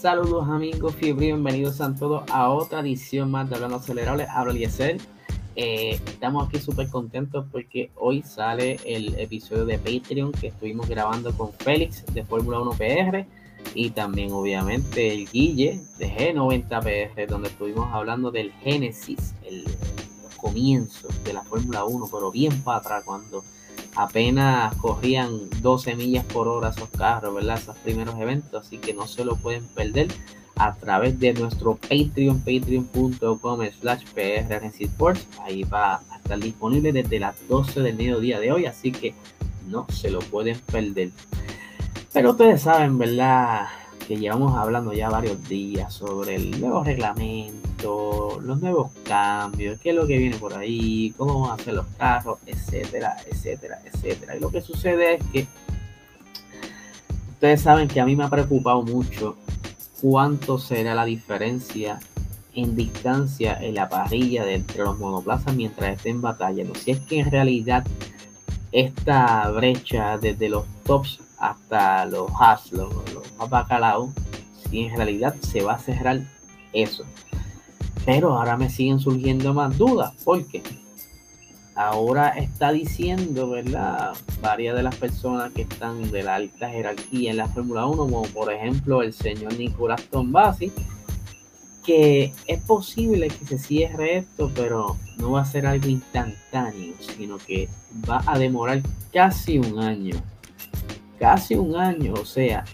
Saludos amigos y bienvenidos a todos a otra edición más de Hablando Acelerable. Hablo Eliezer. Eh, estamos aquí súper contentos porque hoy sale el episodio de Patreon que estuvimos grabando con Félix de Fórmula 1 PR y también obviamente el Guille de G90 PR donde estuvimos hablando del Génesis, el, comienzo de la Fórmula 1, pero bien para atrás cuando apenas corrían 12 millas por hora esos carros, ¿verdad? Esos primeros eventos, así que no se lo pueden perder a través de nuestro Patreon, patreon.com slash. Ahí va a estar disponible desde las 12 del mediodía de hoy, así que no se lo pueden perder. Pero ustedes saben, ¿verdad? Que llevamos hablando ya varios días sobre el nuevo reglamento, los nuevos cambios, qué es lo que viene por ahí, cómo van a hacer los carros, etcétera, etcétera, etcétera. Y lo que sucede es que ustedes saben que a mí me ha preocupado mucho cuánto será la diferencia en distancia en la parrilla de entre los monoplazas mientras estén batallando. Si es que en realidad esta brecha desde los tops hasta los has, los, más bacalaos, si en realidad se va a cerrar eso. Pero ahora me siguen surgiendo más dudas, porque ahora está diciendo, ¿verdad? Varias de las personas que están de la alta jerarquía en la Fórmula 1, como por ejemplo el señor Nicolás Tombasi, que es posible que se cierre esto, pero no va a ser algo instantáneo, sino que va a demorar casi un año casi un año, o sea,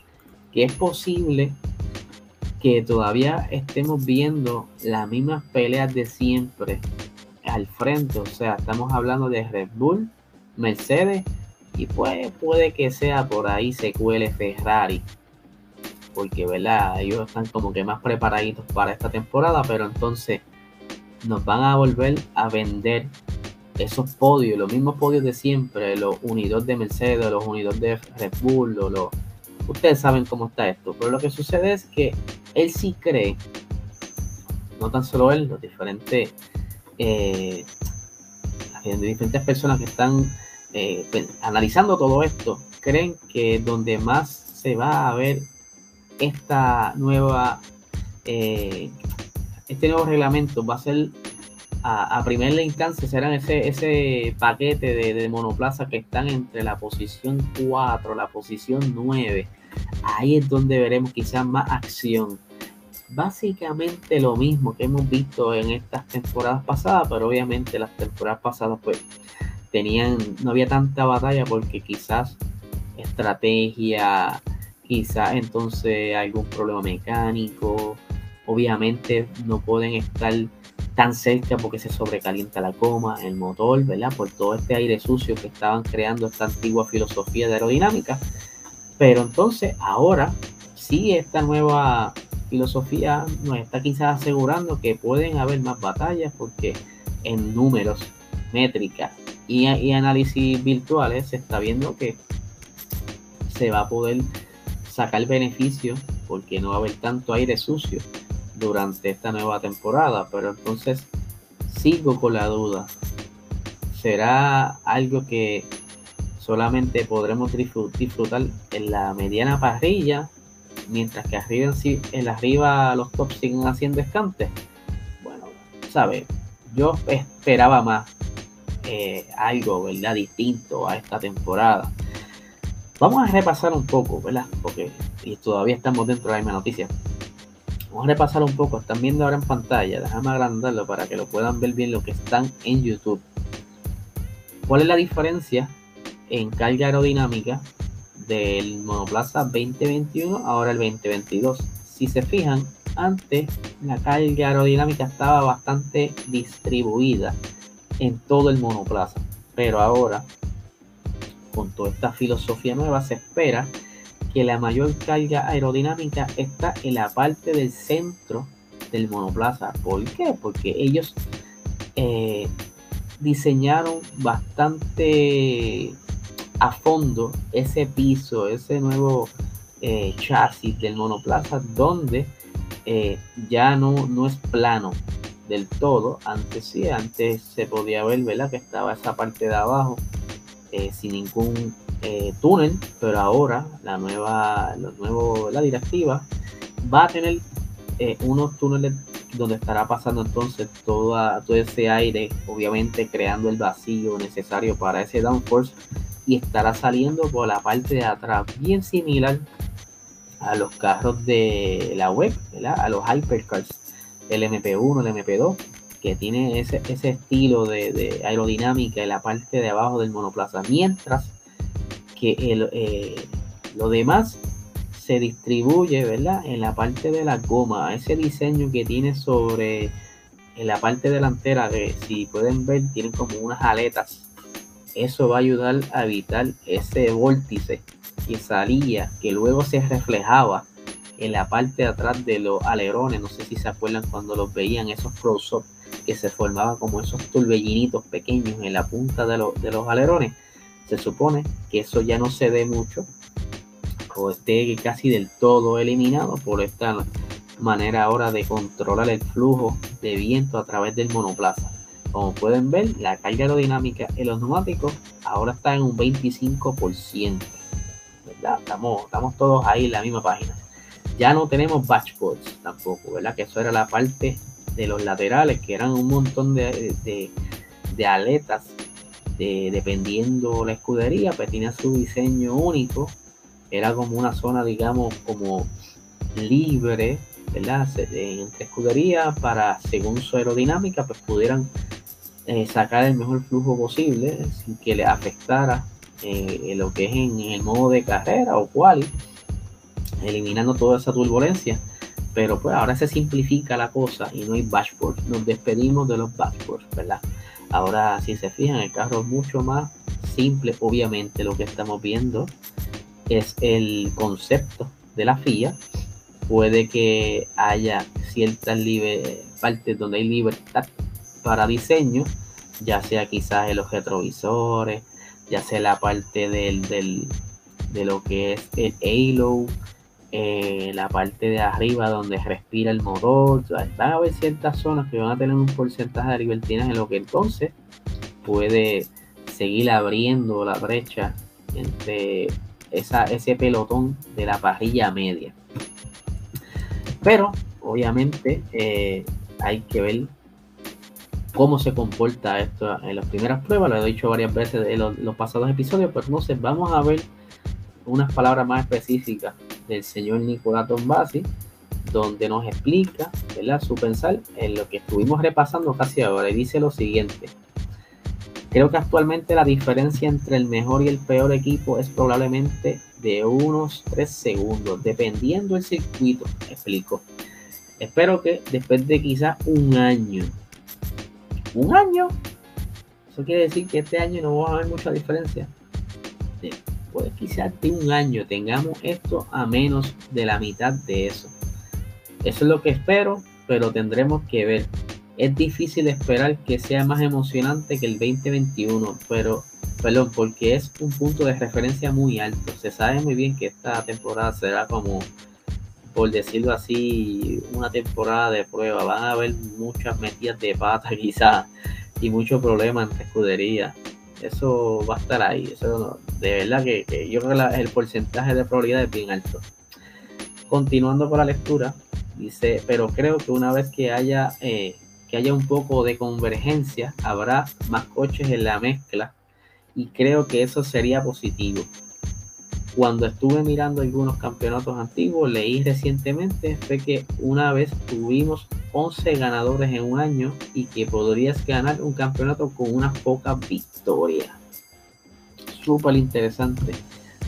que es posible que todavía estemos viendo las mismas peleas de siempre al frente, o sea, estamos hablando de Red Bull, Mercedes y pues puede que sea por ahí se cuele Ferrari, porque verdad, ellos están como que más preparaditos para esta temporada, pero entonces nos van a volver a vender esos podios, los mismos podios de siempre, los unidos de Mercedes, los unidos de Red Bull, los, ustedes saben cómo está esto. Pero lo que sucede es que él sí cree, no tan solo él, los diferentes, eh, diferentes personas que están eh, analizando todo esto, creen que donde más se va a ver esta nueva, eh, este nuevo reglamento va a ser a, primera instancia serán ese, ese paquete de, de, monoplaza que están entre la posición 4, la posición 9. Ahí es donde veremos quizás más acción. Básicamente lo mismo que hemos visto en estas temporadas pasadas, pero obviamente las temporadas pasadas pues tenían, no había tanta batalla porque quizás estrategia, quizás entonces algún problema mecánico, obviamente no pueden estar tan cerca porque se sobrecalienta la coma, el motor, ¿verdad? Por todo este aire sucio que estaban creando esta antigua filosofía de aerodinámica. Pero entonces ahora sí esta nueva filosofía nos está quizás asegurando que pueden haber más batallas porque en números, métricas y, y análisis virtuales se está viendo que se va a poder sacar beneficio porque no va a haber tanto aire sucio durante esta nueva temporada, pero entonces sigo con la duda. ¿Será algo que solamente podremos disfrutar en la mediana parrilla, mientras que arriba, en arriba los tops siguen haciendo escantes? Bueno, sabe, yo esperaba más eh, algo, ¿verdad? Distinto a esta temporada. Vamos a repasar un poco, ¿verdad? Porque y todavía estamos dentro de la misma noticia. Vamos a repasar un poco. Están viendo ahora en pantalla. Déjame agrandarlo para que lo puedan ver bien lo que están en YouTube. ¿Cuál es la diferencia en carga aerodinámica del monoplaza 2021 ahora el 2022? Si se fijan, antes la carga aerodinámica estaba bastante distribuida en todo el monoplaza. Pero ahora, con toda esta filosofía nueva, se espera que la mayor carga aerodinámica está en la parte del centro del monoplaza. ¿Por qué? Porque ellos eh, diseñaron bastante a fondo ese piso, ese nuevo eh, chasis del monoplaza, donde eh, ya no, no es plano del todo. Antes sí, antes se podía ver, ¿verdad? Que estaba esa parte de abajo sin ningún eh, túnel, pero ahora la nueva, los nuevos, la directiva va a tener eh, unos túneles donde estará pasando entonces toda, todo ese aire, obviamente creando el vacío necesario para ese downforce y estará saliendo por la parte de atrás, bien similar a los carros de la web, a los hypercars, el MP1, el MP2, que tiene ese, ese estilo de, aerodinámica en la parte de abajo del monoplaza, mientras que el, eh, lo demás se distribuye, ¿verdad? En la parte de la goma, ese diseño que tiene sobre en la parte delantera, que si pueden ver, tienen como unas aletas. Eso va a ayudar a evitar ese vórtice que salía, que luego se reflejaba en la parte de atrás de los alerones. No sé si se acuerdan cuando los veían, esos close-up que se formaban como esos turbellinitos pequeños en la punta de, de los alerones. Se supone que eso ya no se ve mucho o esté casi del todo eliminado por esta manera ahora de controlar el flujo de viento a través del monoplaza. Como pueden ver, la carga aerodinámica en los neumáticos ahora está en un 25%. ¿verdad? Estamos, todos ahí en la misma página. Ya no tenemos batchboards tampoco, ¿verdad? Que eso era la parte de los laterales, que eran un montón de, de, aletas, de, dependiendo la escudería, pues tenía su diseño único era como una zona, digamos, como libre, ¿verdad? Entre escuderías para, según su aerodinámica, pues pudieran eh, sacar el mejor flujo posible sin que le afectara eh, lo que es en, el modo de carrera o cual, eliminando toda esa turbulencia. Pero pues ahora se simplifica la cosa y no hay dashboard. Nos despedimos de los dashboards, ¿verdad? Ahora, si se fijan, el carro es mucho más simple, obviamente, lo que estamos viendo es el concepto de la FIA. Puede que haya ciertas partes donde hay libertad para diseño, ya sea quizás en los retrovisores, ya sea la parte del, de lo que es el halo, eh, la parte de arriba donde respira el motor. Van a haber ciertas zonas que van a tener un porcentaje de libertines en lo que entonces puede seguir abriendo la brecha entre ese pelotón de la parrilla media. Pero obviamente eh, hay que ver cómo se comporta esto en las primeras pruebas. Lo he dicho varias veces en los, pasados episodios, pero entonces vamos a ver unas palabras más específicas del señor Nicolás Tombasi, donde nos explica su pensar en lo que estuvimos repasando casi ahora. Y dice lo siguiente. Creo que actualmente la diferencia entre el mejor y el peor equipo es probablemente de unos 3 segundos, dependiendo del circuito, explico. Espero que después de quizás un año, un año, eso quiere decir que este año no va a haber mucha diferencia. Puede quizás de un año tengamos esto a menos de la mitad de eso. Eso es lo que espero, pero tendremos que ver es difícil esperar que sea más emocionante que el 2021, pero perdón, porque es un punto de referencia muy alto. Se sabe muy bien que esta temporada será como, por decirlo así, una temporada de prueba. Van a haber muchas metidas de pata quizás y muchos problemas entre escuderías. Eso va a estar ahí. Eso de verdad que, yo creo que el porcentaje de probabilidad es bien alto. Continuando con la lectura, dice, pero creo que una vez que haya eh, que haya un poco de convergencia, habrá más coches en la mezcla y creo que eso sería positivo. Cuando estuve mirando algunos campeonatos antiguos, leí recientemente fue que una vez tuvimos 11 ganadores en un año y que podrías ganar un campeonato con unas pocas victorias. Súper interesante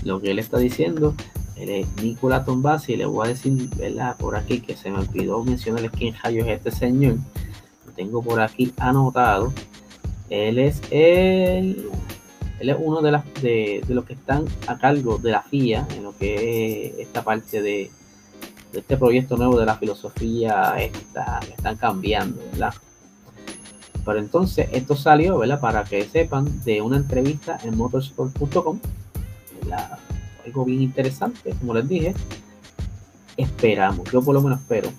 lo que él está diciendo. Él es Nicolás Tombasi le voy a decir por aquí que se me olvidó mencionarles quién rayos es este señor tengo por aquí anotado. Él es el, él es uno de, las, de, los que están a cargo de la FIA en lo que es esta parte de, este proyecto nuevo de la filosofía esta, que están cambiando, ¿verdad? Pero entonces esto salió, ¿verdad? Para que sepan de una entrevista en motorsport.com, algo bien interesante, como les dije. Esperamos, yo por lo menos espero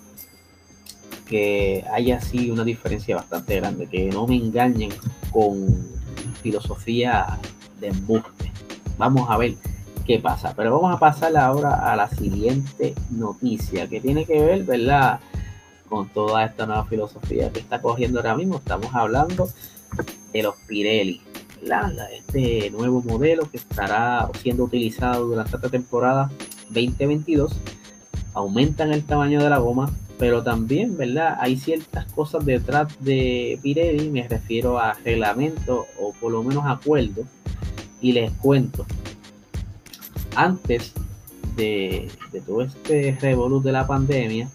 que haya así una diferencia bastante grande, que no me engañen con filosofía de embuste. Vamos a ver qué pasa. Pero vamos a pasar ahora a la siguiente noticia que tiene que ver, ¿verdad? Con toda esta nueva filosofía que está cogiendo ahora mismo. Estamos hablando de los Pirelli, ¿verdad? Este nuevo modelo que estará siendo utilizado durante esta temporada 2022. Aumentan el tamaño de la goma, pero también, ¿verdad? Hay ciertas cosas detrás de Pirelli, me refiero a reglamento o por lo menos acuerdo. Y les cuento, antes de, todo este revolut de la pandemia,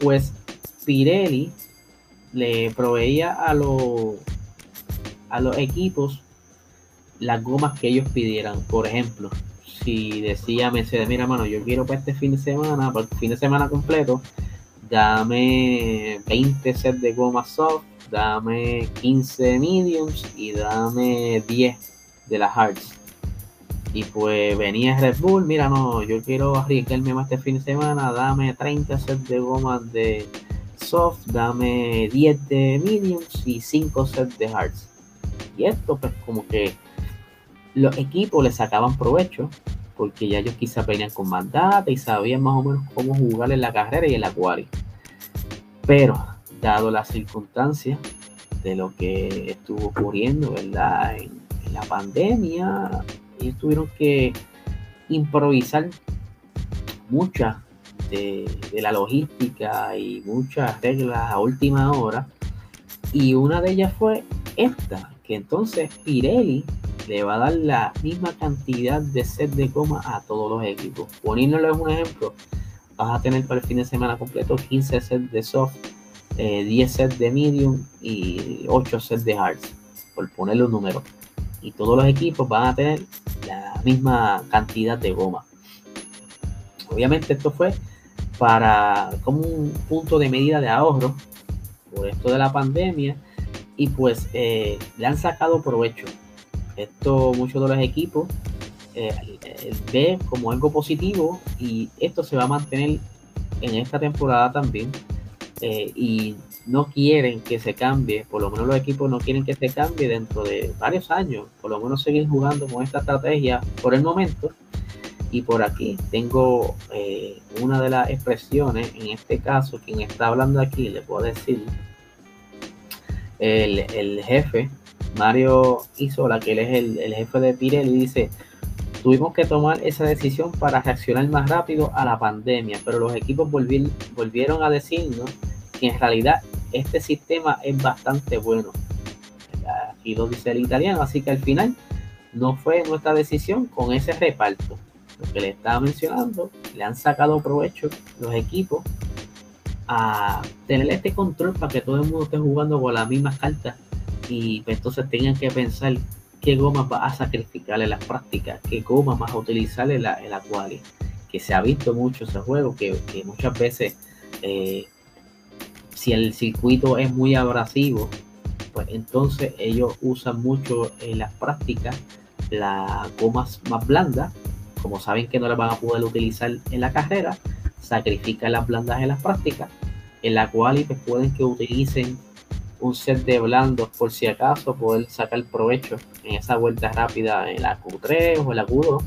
pues Pirelli le proveía a, los a los equipos las gomas que ellos pidieran. Por ejemplo, si decía Mercedes, mira mano, yo quiero para este fin de semana, para el fin de semana completo, dame 20 sets de gomas soft, dame 15 mediums y dame 10 de las hards. Y pues venía Red Bull, mira, no, yo quiero arriesgarme más este fin de semana, dame 30 sets de gomas de soft, dame 10 de mediums y 5 sets de hards. Y esto pues como que los equipos le sacaban provecho porque ya ellos quizá venían con más data y sabían más o menos cómo jugar en la carrera y en la quali. Pero, dado las circunstancias de lo que estuvo ocurriendo, ¿verdad? En, la pandemia, ellos tuvieron que improvisar muchas de, la logística y muchas reglas a última hora. Y una de ellas fue esta, que entonces Pirelli le va a dar la misma cantidad de set de goma a todos los equipos. Poniéndoles un ejemplo, vas a tener para el fin de semana completo 15 sets de soft, 10 eh, sets de medium y 8 sets de hards, por ponerle un número. Y todos los equipos van a tener la misma cantidad de goma. Obviamente esto fue para como un punto de medida de ahorro por esto de la pandemia y pues eh, le han sacado provecho esto muchos de los equipos eh, eh, ve como algo positivo y esto se va a mantener en esta temporada también. Eh, y no quieren que se cambie, por lo menos los equipos no quieren que se cambie dentro de varios años, por lo menos seguir jugando con esta estrategia por el momento. Y por aquí tengo una de las expresiones, en este caso, quien está hablando aquí, le puedo decir, el, el jefe Mario Isola, que él es el, jefe de Pirelli, dice, tuvimos que tomar esa decisión para reaccionar más rápido a la pandemia, pero los equipos volvieron a decirnos que en realidad este sistema es bastante bueno. Aquí lo dice el italiano, así que al final no fue nuestra decisión con ese reparto. Lo que le estaba mencionando, le han sacado provecho los equipos a tener este control para que todo el mundo esté jugando con las mismas cartas y entonces tengan que pensar qué goma va a sacrificar en las prácticas, qué goma vas a utilizar en la, en la. Que se ha visto mucho ese juego, que, muchas veces eh, si el circuito es muy abrasivo, pues entonces ellos usan mucho en las prácticas las gomas más blandas, como saben que no las van a poder utilizar en la carrera, sacrifican las blandas en las prácticas, en la cual pues pueden que utilicen un set de blandos por si acaso poder sacar provecho en esa vuelta rápida en la Q3 o en la Q2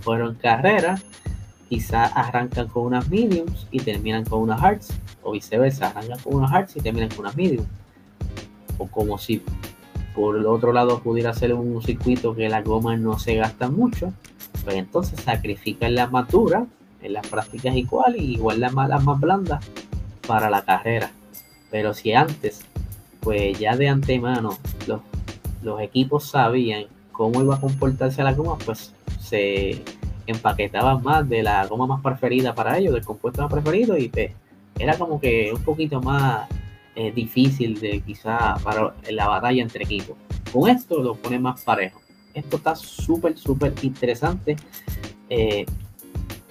fueron carreras quizás arrancan con unas mediums y terminan con unas hearts o viceversa arrancan con unas hearts y terminan con unas mediums. O como si por el otro lado pudiera ser un circuito que las gomas no se gastan mucho pues entonces sacrifican la matura en las prácticas igual y igual las más, más blandas para la carrera pero si antes, pues ya de antemano, los, los equipos sabían cómo iba a comportarse la goma, pues se empaquetaban más de la goma más preferida para ellos, del compuesto más preferido, y pues, era como que un poquito más eh, difícil de quizá para la batalla entre equipos. Con esto lo pone más parejo. Esto está súper, súper interesante. Eh,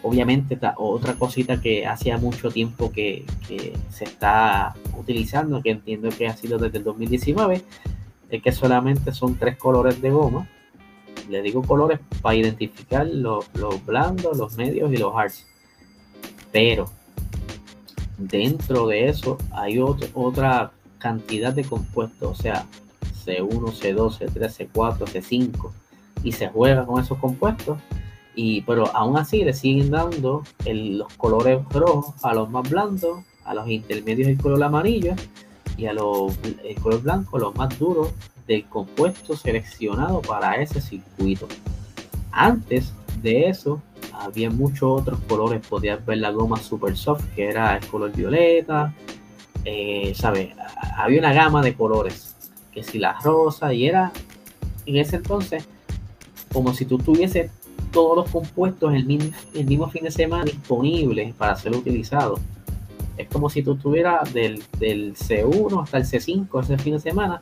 obviamente otra cosita que hacía mucho tiempo que, se está utilizando, que entiendo que ha sido desde el 2019, es que solamente son tres colores de goma. Le digo colores para identificar los, blandos, los medios y los hards. Pero dentro de eso hay otra cantidad de compuestos, o sea, C1, C2, C3, C4, C5, y se juega con esos compuestos Y, pero aún así le siguen dando los colores rojos a los más blandos, a los intermedios el color amarillo y a los el color blanco, los más duros del compuesto seleccionado para ese circuito. Antes de eso, había muchos otros colores. Podías ver la goma Super Soft, que era el color violeta. Eh, ¿Sabes? Había una gama de colores. Que si la rosa, y era en ese entonces como si tú tuvieses todos los compuestos el mismo, fin de semana disponibles para ser utilizados. Es como si tú tuvieras del, del C1 hasta el C5 ese fin de semana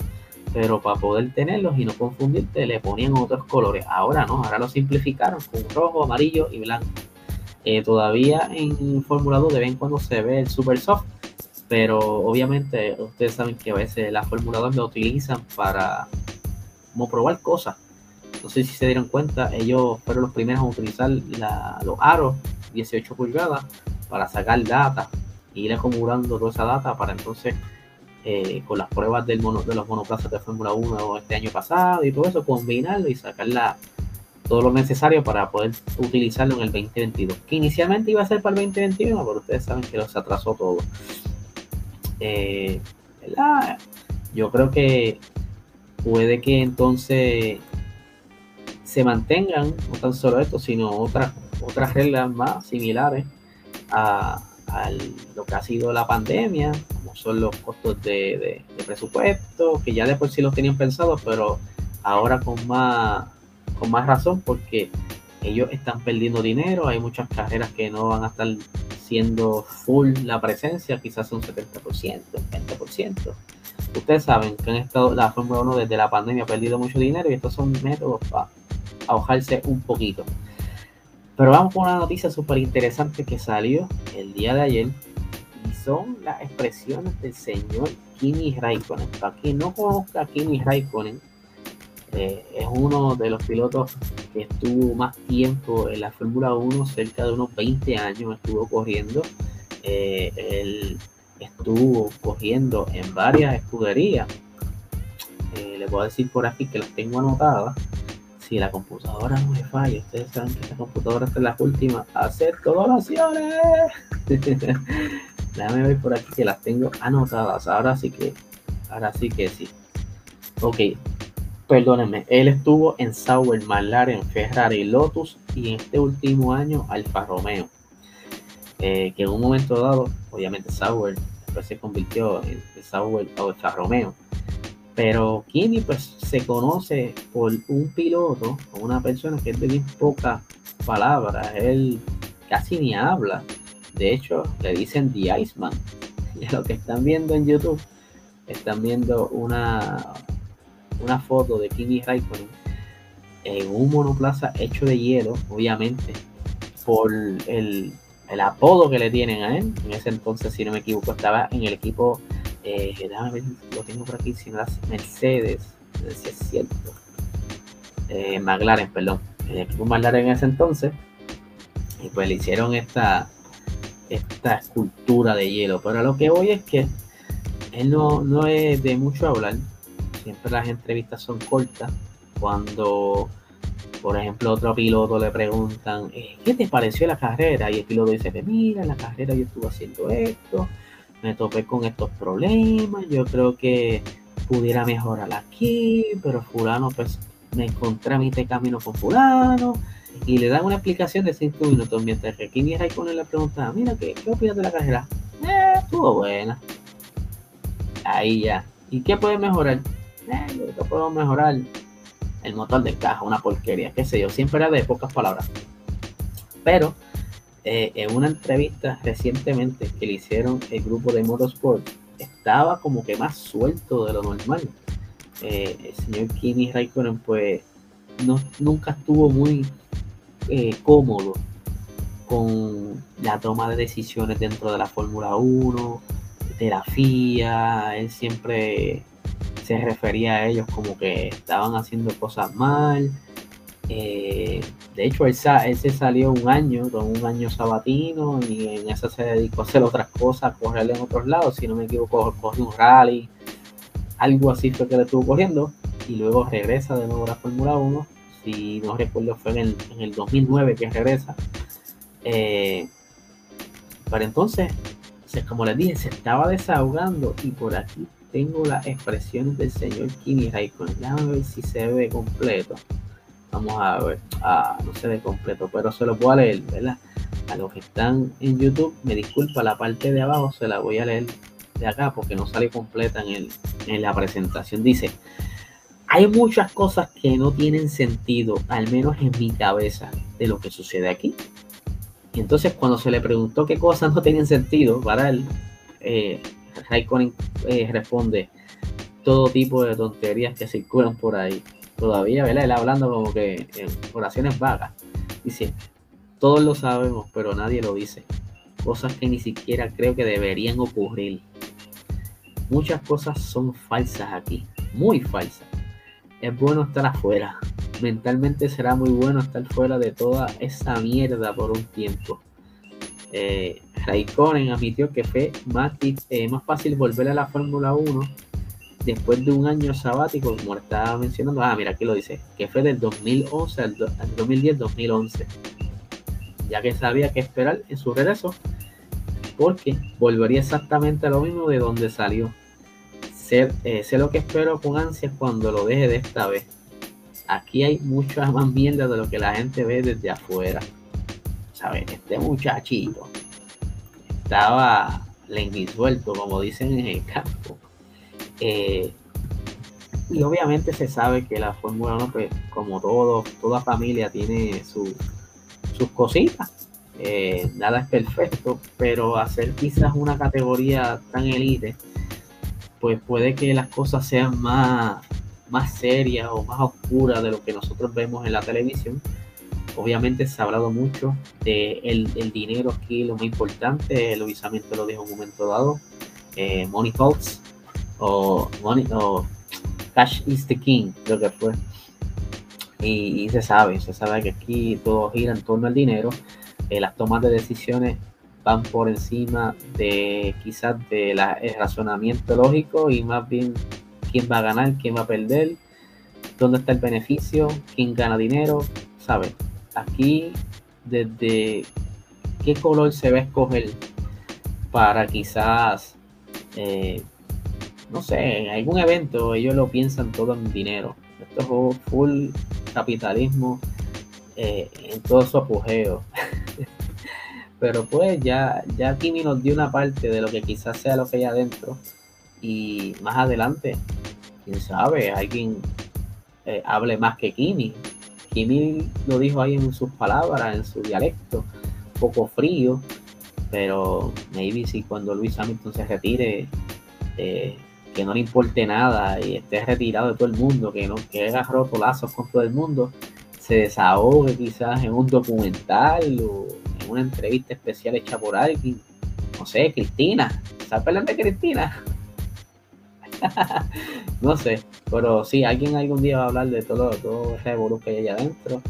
pero para poder tenerlos y no confundirte le ponían otros colores. Ahora no, ahora lo simplificaron con rojo, amarillo y blanco. Eh, todavía en Fórmula 2 de vez en cuando se ve el Super Soft, pero obviamente ustedes saben que a veces las Fórmula 2 lo utilizan para como probar cosas. No sé si se dieron cuenta, ellos fueron los primeros a utilizar los aros 18 pulgadas para sacar data, e ir acumulando toda esa data para entonces eh, con las pruebas del mono, de los monoplazas de Fórmula 1 este año pasado y todo eso, combinarlo y sacar todo lo necesario para poder utilizarlo en el 2022. Que inicialmente iba a ser para el 2021, pero ustedes saben que se atrasó todo. Eh, Yo creo que puede que entonces se mantengan, no tan solo esto, sino otras, otras reglas más similares a, lo que ha sido la pandemia, como son los costos de, presupuesto, que ya después sí los tenían pensados, pero ahora con más, con más razón porque ellos están perdiendo dinero, hay muchas carreras que no van a estar siendo full la presencia, quizás un 70%, 20%. Ustedes saben que han estado, la Fórmula 1 desde la pandemia ha perdido mucho dinero y estos son métodos para ahogarse un poquito. Pero vamos con una noticia súper interesante que salió el día de ayer y son las expresiones del señor Kimi Raikkonen. Para quien no conozca a Kimi Raikkonen, eh, es uno de los pilotos que estuvo más tiempo en la Fórmula 1, cerca de unos 20 años estuvo corriendo. Eh, él estuvo corriendo en varias escuderías. Eh, le puedo decir por aquí que las tengo anotadas si la computadora no me falla, ustedes saben que la computadora es la última a hacer donaciones. Déjame ver por aquí que las tengo anotadas. Ahora sí que, ahora sí que sí. Ok, perdónenme. Él estuvo en Sauber, en Ferrari, Lotus y en este último año Alfa Romeo. Eh, que en un momento dado, obviamente Sauber después se convirtió en Sauber Alfa Romeo. Pero Kimi pues se conoce por un piloto una persona que es de bien pocas palabras. Él casi ni habla. De hecho, le dicen The Iceman. Y lo que están viendo en YouTube, están viendo una, una foto de Kimi Raikkonen en un monoplaza hecho de hielo, obviamente, por el, el apodo que le tienen a él. En ese entonces, si no me equivoco, estaba en el equipo eh, lo tengo por aquí, si las Mercedes, si es. Eh, McLaren, perdón. El equipo McLaren en ese entonces. Y pues le hicieron esta, esta escultura de hielo. Pero lo que voy es que él no, no es de mucho hablar. Siempre las entrevistas son cortas. Cuando, por ejemplo, otro piloto le preguntan, eh, ¿qué te pareció la carrera? Y el piloto dice, mira, la carrera yo estuve haciendo esto, me topé con estos problemas, yo creo que pudiera mejorar aquí, pero fulano pues me encontré a mi camino con fulano y le dan una explicación de 5 minutos mientras que Kimi Raikkonen le pregunta, mira, ¿qué, qué opinas de la carrera? Eh, estuvo buena. Ahí ya. ¿Y qué puede mejorar? Eh, yo creo que puedo mejorar el motor del caja, una porquería, qué sé yo, siempre era de pocas palabras. Pero eh, en una entrevista recientemente que le hicieron el grupo de Motorsport, estaba como que más suelto de lo normal. Eh, el señor Kimi Raikkonen, pues, no, nunca estuvo muy eh, cómodo con la toma de decisiones dentro de la Fórmula 1, de la FIA. Él siempre se refería a ellos como que estaban haciendo cosas mal eh, de hecho, él, se salió un año, con un año sabatino, y en eso se dedicó a hacer otras cosas, a correr en otros lados. Si no me equivoco, cogió un rally, algo así fue que le estuvo corriendo, y luego regresa de nuevo a la Fórmula 1. si no recuerdo fue en el, 2009 que regresa. Eh, pero entonces, como les dije, se estaba desahogando y por aquí tengo las expresiones del señor Kimi Raikkonen. Déjame ver si se ve completo. Vamos a ver. Ah, no se ve completo, pero se lo puedo leer, ¿verdad? A los que están en YouTube, me disculpa, la parte de abajo se la voy a leer de acá porque no sale completa en, el, en la presentación. Dice, hay muchas cosas que no tienen sentido, al menos en mi cabeza, de lo que sucede aquí. Y entonces cuando se le preguntó qué cosas no tenían sentido para él, eh, Raikkonen eh, responde todo tipo de tonterías que circulan por ahí. Todavía, ¿verdad? Él hablando como que en oraciones vagas. Dice, todos lo sabemos, pero nadie lo dice. Cosas que ni siquiera creo que deberían ocurrir. Muchas cosas son falsas aquí, muy falsas. Es bueno estar afuera. Mentalmente será muy bueno estar fuera de toda esa mierda por un tiempo. Eh, Raikkonen admitió que fue más, eh, más fácil volver a la Fórmula 1 después de un año sabático, como estaba mencionando. Ah, mira, aquí lo dice, que fue del 2011 al, 2010-2011, ya que sabía que esperar en su regreso, porque volvería exactamente a lo mismo de donde salió. Eh, sé lo que espero con ansias cuando lo deje de esta vez. Aquí hay mucha más mierda de lo que la gente ve desde afuera. ¿Sabes? Este muchachito estaba suelto, como dicen en el campo. Eh, y obviamente se sabe que la Fórmula 1, pues, como todo, toda familia tiene sus cositas. Eh, nada es perfecto, pero hacer quizás una categoría tan elite, pues puede que las cosas sean más, más serias o más oscuras de lo que nosotros vemos en la televisión obviamente se ha hablado mucho de el, dinero aquí, lo más importante, Luis Samito lo dijo en un momento dado, eh, Money Talks o, money, o Cash is the King, creo que fue. Y, se sabe, se sabe que aquí todo gira en torno al dinero, eh, las tomas de decisiones van por encima de quizás de el razonamiento lógico y más bien quién va a ganar, quién va a perder, dónde está el beneficio, quién gana dinero, ¿sabes? aquí desde qué color se va a escoger para quizás, eh, no sé, en algún evento ellos lo piensan todo en dinero. Esto es full capitalismo eh, en todo su apogeo. Pero pues ya, ya Kimi nos dio una parte de lo que quizás sea lo que hay adentro. Y más adelante, quién sabe, alguien eh, hable más que Kimi. Kimi lo dijo ahí en sus palabras, en su dialecto, poco frío, pero maybe si cuando Luis Hamilton se retire, eh, que no le importe nada y esté retirado de todo el mundo, que no que haga rotolazos con todo el mundo, se desahogue quizás en un documental o en una entrevista especial hecha por alguien, no sé, Cristina, ¿sabes de Cristina? no sé, pero sí, alguien algún día va a hablar de todo, todo ese que hay allá adentro,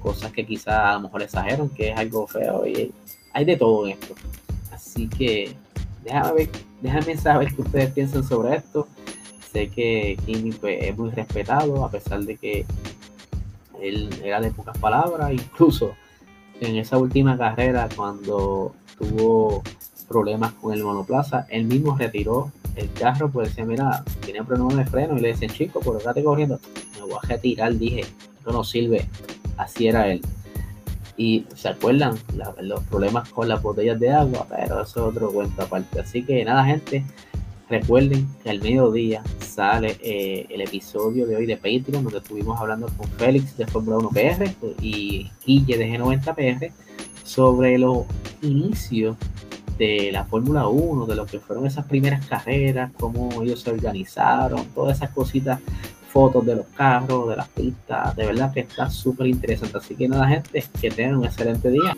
cosas que quizás a lo mejor exageran, que es algo feo, y hay de todo en esto. Así que déjame, déjame saber qué ustedes piensan sobre esto. Sé que Kimi pues, es muy respetado, a pesar de que él era de pocas palabras, incluso en esa última carrera, cuando tuvo problemas con el monoplaza, él mismo retiró el carro pues decía, mira, tiene problema de freno y le decían, chico, por acá te corriendo, me voy a retirar, dije, esto no sirve, así era él. Y se acuerdan los problemas con las botellas de agua, pero eso es otro cuento aparte. Así que nada, gente, recuerden que al mediodía sale eh, el episodio de hoy de Patreon, donde estuvimos hablando con Félix de Fórmula 1 PR y Guille de G90 PR sobre los inicios de la Fórmula 1, de lo que fueron esas primeras carreras, cómo ellos se organizaron, todas esas cositas, fotos de los carros, de las pistas, de verdad que está súper interesante. Así que nada, gente, que tengan un excelente día.